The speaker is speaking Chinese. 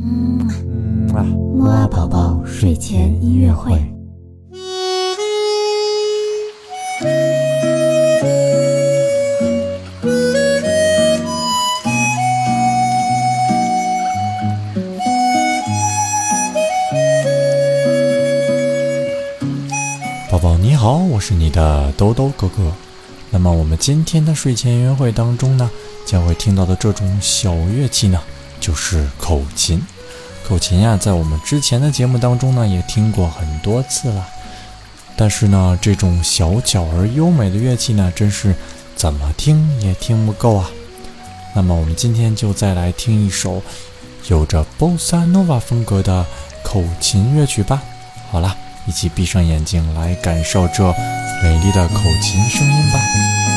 嗯啊，木啊宝宝睡前音乐会。宝宝你好，我是你的兜兜哥哥。那么我们今天的睡前音乐会当中呢，将会听到的这种小乐器呢，就是口琴。口琴呀，在我们之前的节目当中呢，也听过很多次了。但是呢，这种小巧而优美的乐器呢，真是怎么听也听不够啊。那么我们今天就再来听一首有着 bossa nova 风格的口琴乐曲吧。好了。一起闭上眼睛，来感受这美丽的口琴声音吧。